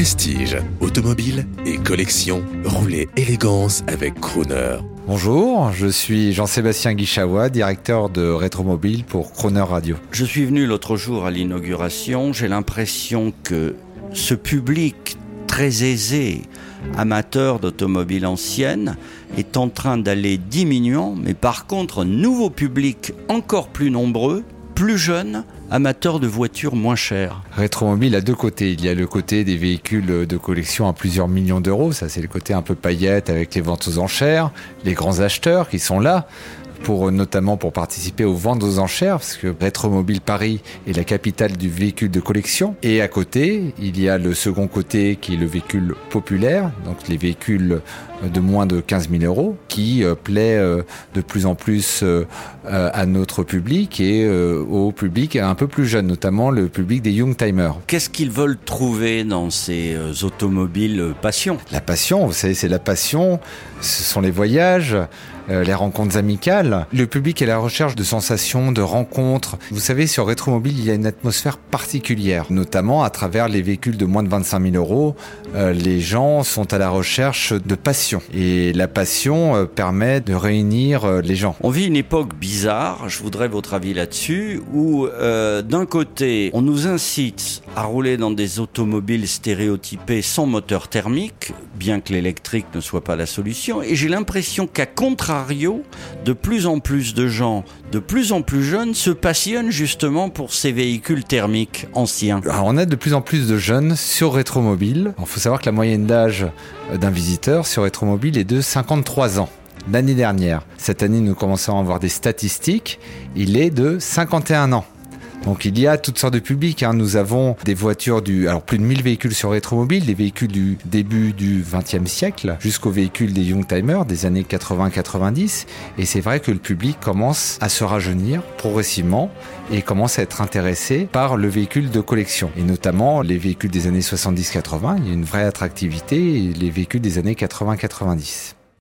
Prestige, automobile et collection, roulez élégance avec Crooner. Bonjour, je suis Jean-Sébastien Guichawa, directeur de Rétromobile pour Crooner Radio. Je suis venu l'autre jour à l'inauguration, j'ai l'impression que ce public très aisé, amateur d'automobiles anciennes, est en train d'aller diminuant, mais par contre, un nouveau public encore plus nombreux, plus jeune, amateur de voitures moins chères. Rétromobile a deux côtés. Il y a le côté des véhicules de collection à plusieurs millions d'euros. Ça, c'est le côté un peu paillette avec les ventes aux enchères, les grands acheteurs qui sont là pour notamment pour participer aux ventes aux enchères, parce que Rétromobile Paris est la capitale du véhicule de collection. Et à côté, il y a le second côté qui est le véhicule populaire, donc les véhicules de moins de 15 000 euros, qui euh, plaît euh, de plus en plus euh, à notre public et au public un peu plus jeune, notamment le public des young timers. Qu'est-ce qu'ils veulent trouver dans ces automobiles passion? La passion, vous savez, c'est la passion, ce sont les voyages, les rencontres amicales. Le public est à la recherche de sensations, de rencontres. Vous savez, sur Rétromobile, il y a une atmosphère particulière, notamment à travers les véhicules de moins de 25 000 euros. les gens sont à la recherche de passion et la passion euh, permet de réunir euh, les gens. On vit une époque bizarre, je voudrais votre avis là-dessus, où euh, d'un côté, on nous incite à rouler dans des automobiles stéréotypés sans moteur thermique, bien que l'électrique ne soit pas la solution, et j'ai l'impression qu'à contrario, de plus en plus de gens, de plus en plus jeunes, se passionnent justement pour ces véhicules thermiques anciens. Alors on a de plus en plus de jeunes sur Rétromobile. Il faut savoir que la moyenne d'âge d'un visiteur sur Rétromobile Mobile est de 53 ans. L'année dernière, cette année nous commençons à avoir des statistiques, il est de 51 ans. Donc il y a toutes sortes de publics. Hein. Nous avons des voitures du, alors plus de 1000 véhicules sur Rétromobile, des véhicules du début du 20e siècle jusqu'aux véhicules des Youngtimers des années 80-90. Et c'est vrai que le public commence à se rajeunir progressivement et commence à être intéressé par le véhicule de collection. Et notamment les véhicules des années 70-80, il y a une vraie attractivité les véhicules des années 80-90.